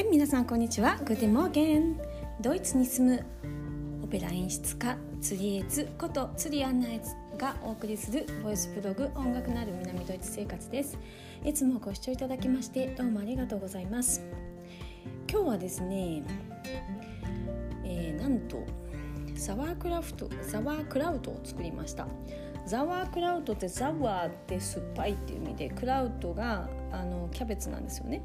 はい皆さんこんにちは。 Guten Morgen。ドイツに住むオペラ演出家釣りエツこと釣りアンナエツがお送りするボイスブログ音楽なる南ドイツ生活です。いつもご視聴いただきましてどうもありがとうございます。今日はですね、えー、なんとザワークラフトザワークラウトを作りました。ザワークラウトって sauer って酸っぱいっていう意味で Kraut があのキャベツなんですよね。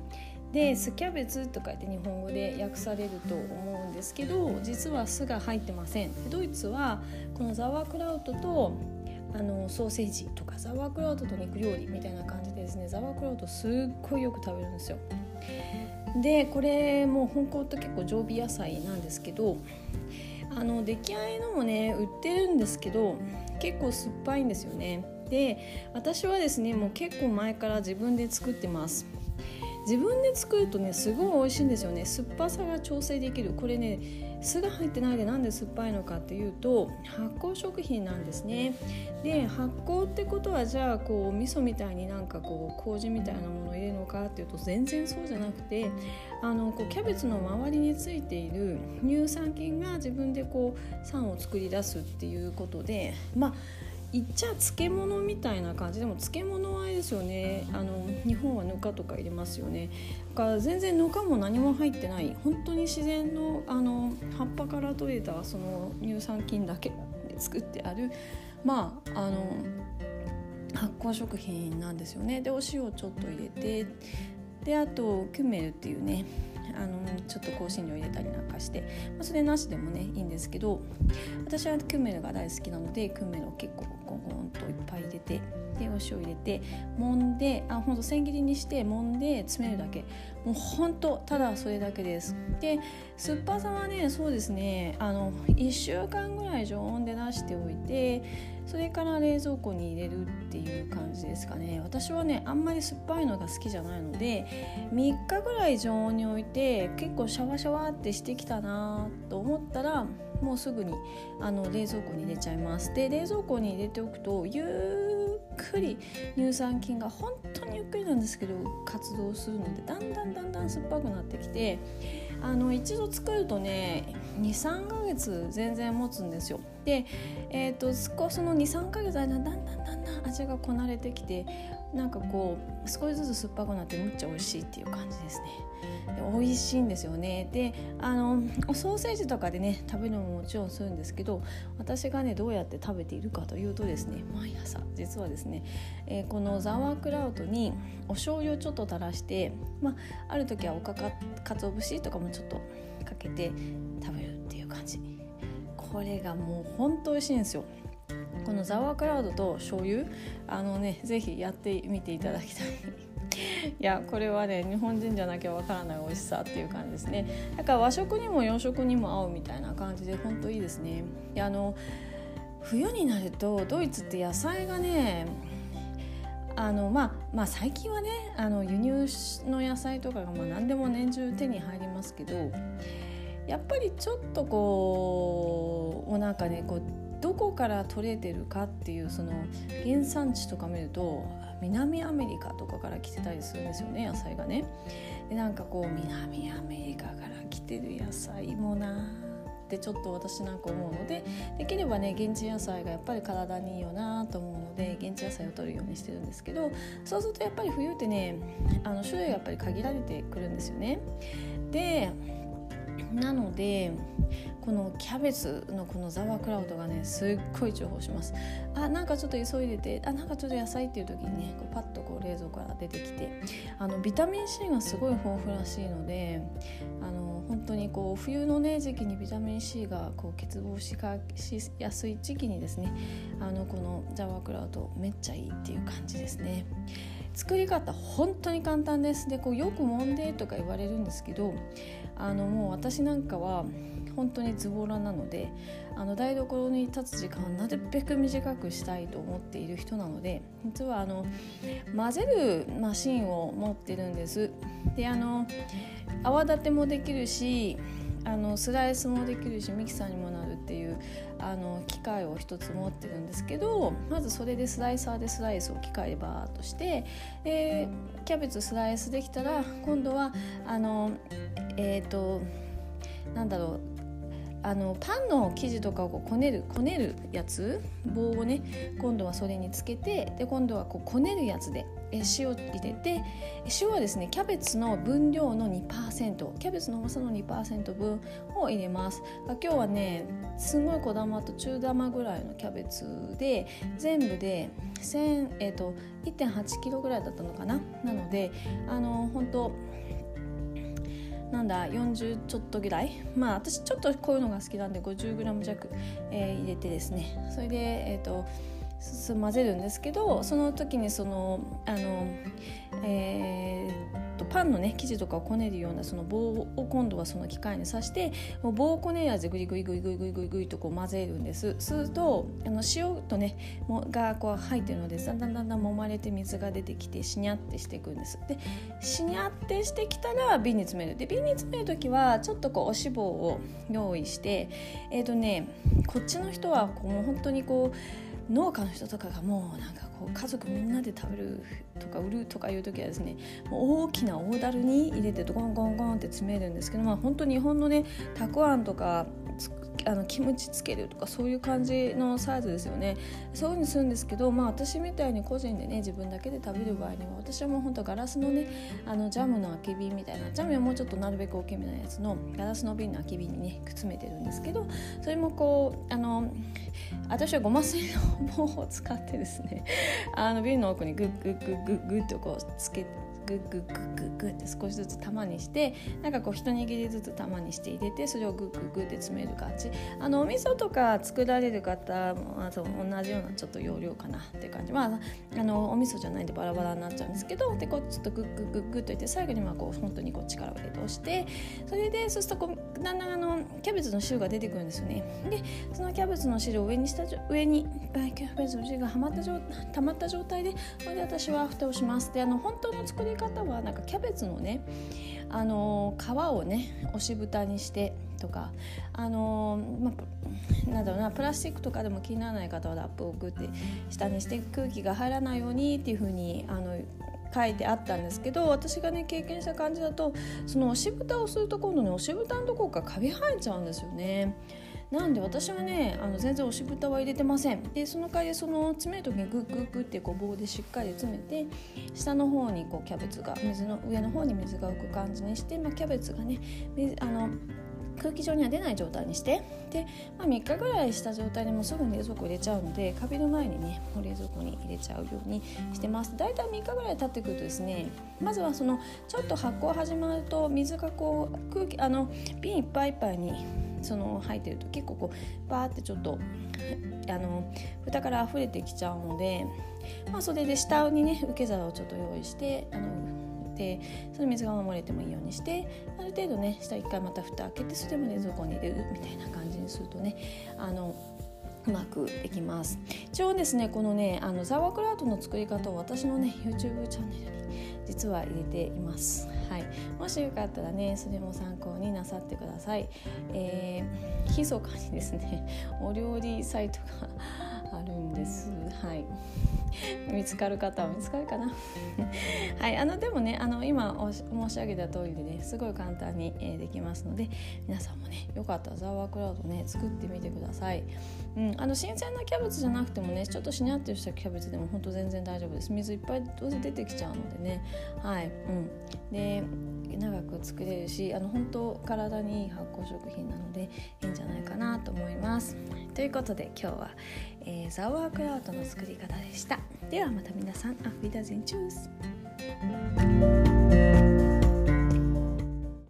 で「酢キャベツ」とか言って日本語で訳されると思うんですけど実は酢が入ってません。ドイツはこのザワークラウトとあのソーセージとかザワークラウトと肉料理みたいな感じでですねザワークラウトすっごいよく食べるんですよ。でこれもう本当と結構常備野菜なんですけどあの出来合いのもね売ってるんですけど結構酸っぱいんですよね。で私はですねもう結構前から自分で作ってます自分で作るとねすごい美味しいんですよね。酸っぱさが調整できる。これね酢が入ってないでなんで酸っぱいのかっていうと発酵食品なんですね。で発酵ってことはじゃあこう味噌みたいになんかこう麹みたいなものを入れるのかっていうと全然そうじゃなくてあのこうキャベツの周りについている乳酸菌が自分でこう酸を作り出すっていうことでまあ言っちゃ漬物みたいな感じ。でも漬物はあれですよね。あの日本はぬかとか入れますよね。だから全然ぬかも何も入ってない。本当に自然のあの葉っぱから取れたその乳酸菌だけで作ってある。まああの発酵食品なんですよね。でお塩ちょっと入れて。であとキュメルっていうね。あのちょっと香辛料入れたりなんかして、まあ、それなしでもねいいんですけど私はクメルが大好きなのでクメルを結構ゴンゴンといっぱい入れてでお塩入れて揉んであほんと千切りにして揉んで詰めるだけ。もうほんとただそれだけです。で酸っぱさはねそうですねあの1週間ぐらい常温で出しておいてそれから冷蔵庫に入れるっていう感じですかね。私はねあんまり酸っぱいのが好きじゃないので3日ぐらい常温に置いて結構シャワシャワってしてきたなと思ったらもうすぐにあの冷蔵庫に入れちゃいます。で冷蔵庫に入れておくとゆっくり乳酸菌が本当にゆっくりなんですけど活動するのでだんだんだんだん酸っぱくなってきてあの一度作るとね23ヶ月全然持つんですよ。で、えーと、少しその23ヶ月間だんだんだんだん味がこなれてきてなんかこう少しずつ酸っぱくなってむっちゃ美味しいっていう感じですね。で美味しいんですよね。であのソーセージとかでね食べるのももちろんするんですけど私がねどうやって食べているかというとですね毎朝実はですね、えー、このザワークラウトにお醤油をちょっと垂らして、まあ、ある時はおかかかつお節とかもちょっとかけて食べるっていう感じ。これがもうほんと美味しいんですよ。このザワークラウドと醤油あのね是非やってみていただきたい。いやこれはね日本人じゃなきゃわからない美味しさっていう感じですね。だから和食にも洋食にも合うみたいな感じで本当いいですね。であの冬になるとドイツって野菜がねあのまあまあ最近はねあの輸入の野菜とかがまあ何でも年中手に入りますけどやっぱりちょっとこうもうなんかねこうどこから取れてるかっていうその原産地とか見ると南アメリカとかから来てたりするんですよね野菜がね。でなんかこう南アメリカから来てる野菜もなってちょっと私なんか思うのでできればね現地野菜がやっぱり体にいいよなと思うので現地野菜を取るようにしてるんですけどそうするとやっぱり冬ってねあの種類がやっぱり限られてくるんですよね。でなのでこのキャベツのこのザワークラウドがねすっごい重宝しますあなんかちょっと急いでてあなんかちょっと野菜っていう時にねこうパッとこう冷蔵庫から出てきてあのビタミン C がすごい豊富らしいのであの本当にこう冬のね時期にビタミン C がこう欠乏しかしやすい時期にですねあのこのザワークラウドめっちゃいいっていう感じですね。作り方本当に簡単ですでこうよく揉んでとか言われるんですけどあのもう私なんかは本当にズボラなのであの台所に立つ時間をなるべく短くしたいと思っている人なので実はあの混ぜるマシンを持ってるんです。であの泡立てもできるしあのスライスもできるしミキサーにもなるっていうあの機械を一つ持ってるんですけどまずそれでスライサーでスライスを機械でバーッとしてでキャベツスライスできたら今度はあのえっ、ー、となんだろうあのパンの生地とかをこうこねるこねるやつ棒をね今度はそれにつけてで今度はこうこねるやつでえ塩入れて塩はですねキャベツの分量の2%キャベツの重さの2%分を入れます。今日はねすごい小玉と中玉ぐらいのキャベツで全部で1えーと、と1.8キロぐらいだったのかな。なのであの本当なんだ40ちょっとぐらい？まあ私ちょっとこういうのが好きなんで 50g 弱、えー、入れてですね。それでえっ、ー、と混ぜるんですけどその時にそのあのえー、とパンのね生地とかをこねるようなその棒を今度はその機械に刺して棒をこねるやつでグリグリグリグリグリグリグリとこう混ぜるんです。するとあの塩とねもがこう入ってるのでだんだんだんだん揉まれて水が出てきてしにゃってしていくんです。でしにゃってしてきたら瓶に詰める。で瓶に詰める時はちょっとこうお脂肪を用意してえっ、ー、とねこっちの人はこうもう本当にこう農家の人とかがもうなんかこう家族みんなで食べるとか売るとかいう時はですねもう大きな大樽に入れてゴンゴンゴンって詰めるんですけどまあ本当日本のねたくあんとかあのキムチつけるとかそういう感じのサイズですよね。そういうふうにするんですけど、まあ、私みたいに個人でね自分だけで食べる場合には私はもうほんとガラスのねあのジャムの空き瓶みたいなジャムはもうちょっとなるべく大きめなやつのガラスの瓶の空き瓶にねくっつめてるんですけどそれもこうあの私はごますりの棒を使ってですねあの瓶の奥にグッグッグッグッグッとこうつけて。グッグッグッグッグッって少しずつ玉にしてなんかこう一握りずつ玉にして入れてそれをグッグッグッって詰める感じ。あのお味噌とか作られる方もあと同じようなちょっと容量かなっていう感じ。まああのお味噌じゃないんでバラバラになっちゃうんですけどでこうちょっとグッグッグッグッといって最後にまあこう本当にこう力を入れて押してそれでそうするとこうだんだんあのキャベツの汁が出てくるんですよね。でそのキャベツの汁を上にした上にキャベツの汁がはまった状溜まった状態でこれで私は蓋をします。であの本当の作り方はなんかキャベツのねあの皮をね押し蓋にしてとかあのま、なんだろうなプラスチックとかでも気にならない方はラップをグッて下にして空気が入らないようにっていう風にあの書いてあったんですけど私がね経験した感じだとその押し蓋をすると今度ね押し蓋のところからカビ生えちゃうんですよね。なんで私はねあの全然押し蓋は入れてません。でその代わりその詰める時にグッグッグッってこう棒でしっかり詰めて下の方にこうキャベツが水の上の方に水が浮く感じにして、まあ、キャベツがねあの空気上には出ない状態にしてで、まあ、3日ぐらいした状態でもすぐに冷蔵庫入れちゃうのでカビる前にねもう冷蔵庫に入れちゃうようにしてます。大体3日ぐらい経ってくるとですねまずはそのちょっと発酵始まると水がこう空気あの瓶いっぱいいっぱいにその入ってると結構こうバーってちょっとあの蓋から溢れてきちゃうので、まあ、それで下にね受け皿をちょっと用意してあのでその水が守れてもいいようにしてある程度ね下一回また蓋開けてそれでも冷蔵庫に入れるみたいな感じにするとねあのうまくできます一応ですねこのねあのザワークラウトの作り方を私のね YouTube チャンネルに実は入れています。はい、もしよかったらねそれも参考になさってください。えー、密かにですねお料理サイトがあるんです。はい。見つかる方は見つかるかな。はいあのでもねあの今申し上げた通りでねすごい簡単に、えー、できますので皆さんもねよかったらザワークラウドね作ってみてください、うん、あの新鮮なキャベツじゃなくてもねちょっとしにゃってしたキャベツでもほんと全然大丈夫です。水いっぱいどうせ出てきちゃうのでね。はいうん。で長く作れるしあの本当体にいい発酵食品なのでいいんじゃないかなと思います。ということで今日は、えー、ザワークラウトの作り方でした。ではまた皆さんアフィダゼンチュース。